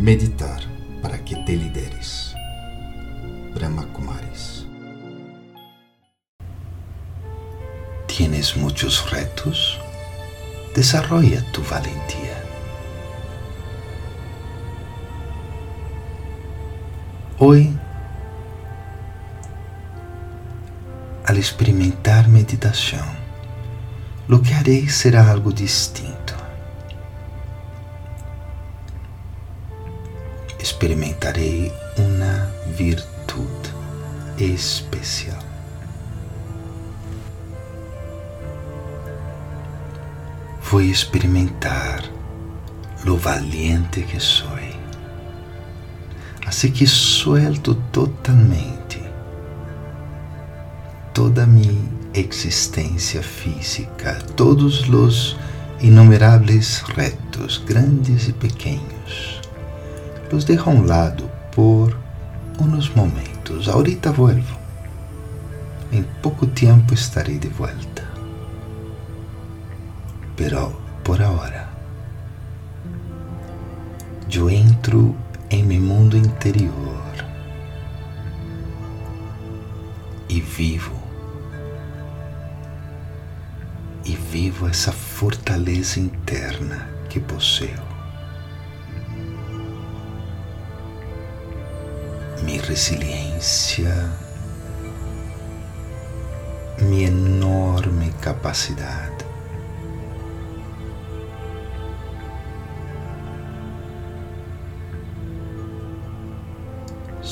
meditar para que te lideres. Brahma Kumaris. ¿Tienes muchos retos? Desarrolla tu valentía. Hoy, al experimentar meditación, lo que haré será algo distinto. Experimentarei uma virtude especial. Vou experimentar lo valiente que sou. Assim que suelto totalmente toda minha existência física, todos os inumeráveis retos, grandes e pequenos. Los dejo a um lado por uns momentos. Ahorita vuelvo. Em pouco tempo estarei de volta. Pero por agora, eu entro em meu mundo interior e vivo. E vivo essa fortaleza interna que possuo. Minha resiliência, minha enorme capacidade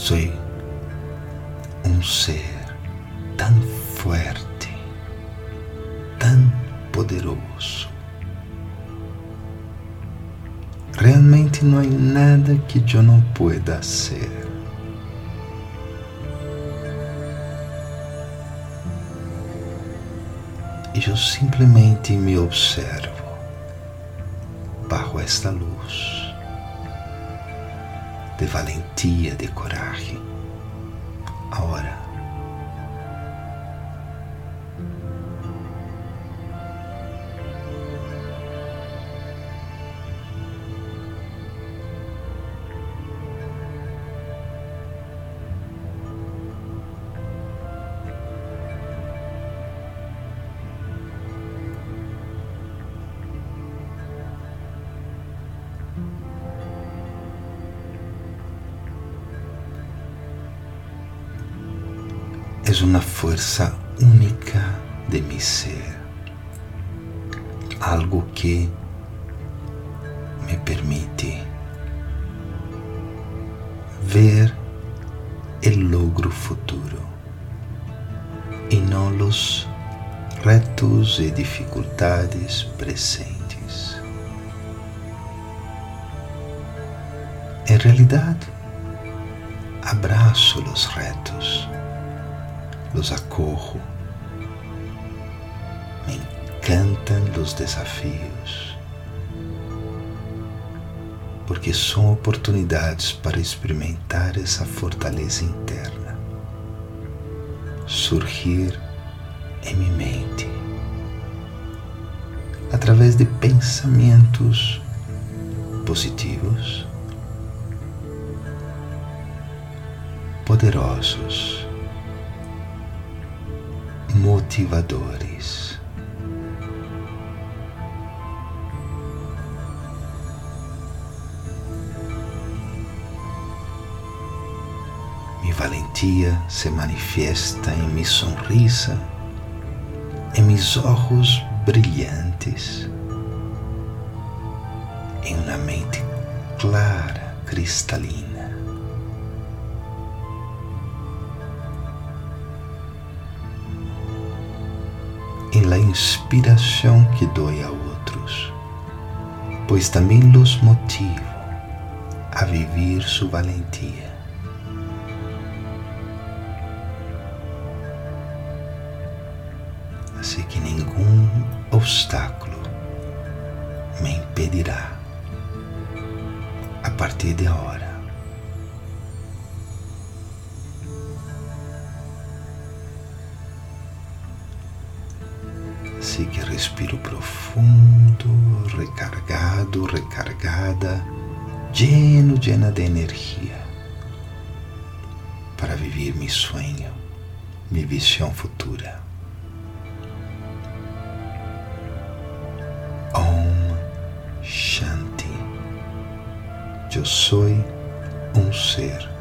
Soy um ser tão forte, tão poderoso. Realmente não há nada que eu não pueda ser. E eu simplesmente me observo bajo esta luz de valentia, de coragem. Agora, es una fuerza única de mi ser, algo que me permite ver el logro futuro y no los retos y dificultades presentes. En realidad, abrazo los retos los acorro. Me encantan los desafíos, porque são oportunidades para experimentar essa fortaleza interna, surgir em minha mente, através de pensamentos positivos, poderosos motivadores. Minha valentia se manifesta em minha sonrisa, em meus olhos brilhantes, em uma mente clara, cristalina. Em la inspiração que doy a outros, pois também los motivo a vivir su valentia. Assim que nenhum obstáculo me impedirá a partir de agora Que respiro profundo, recargado, recargada lleno, llena de energia para viver meu sonho, minha visão futura. Om Shanti. Eu sou um ser.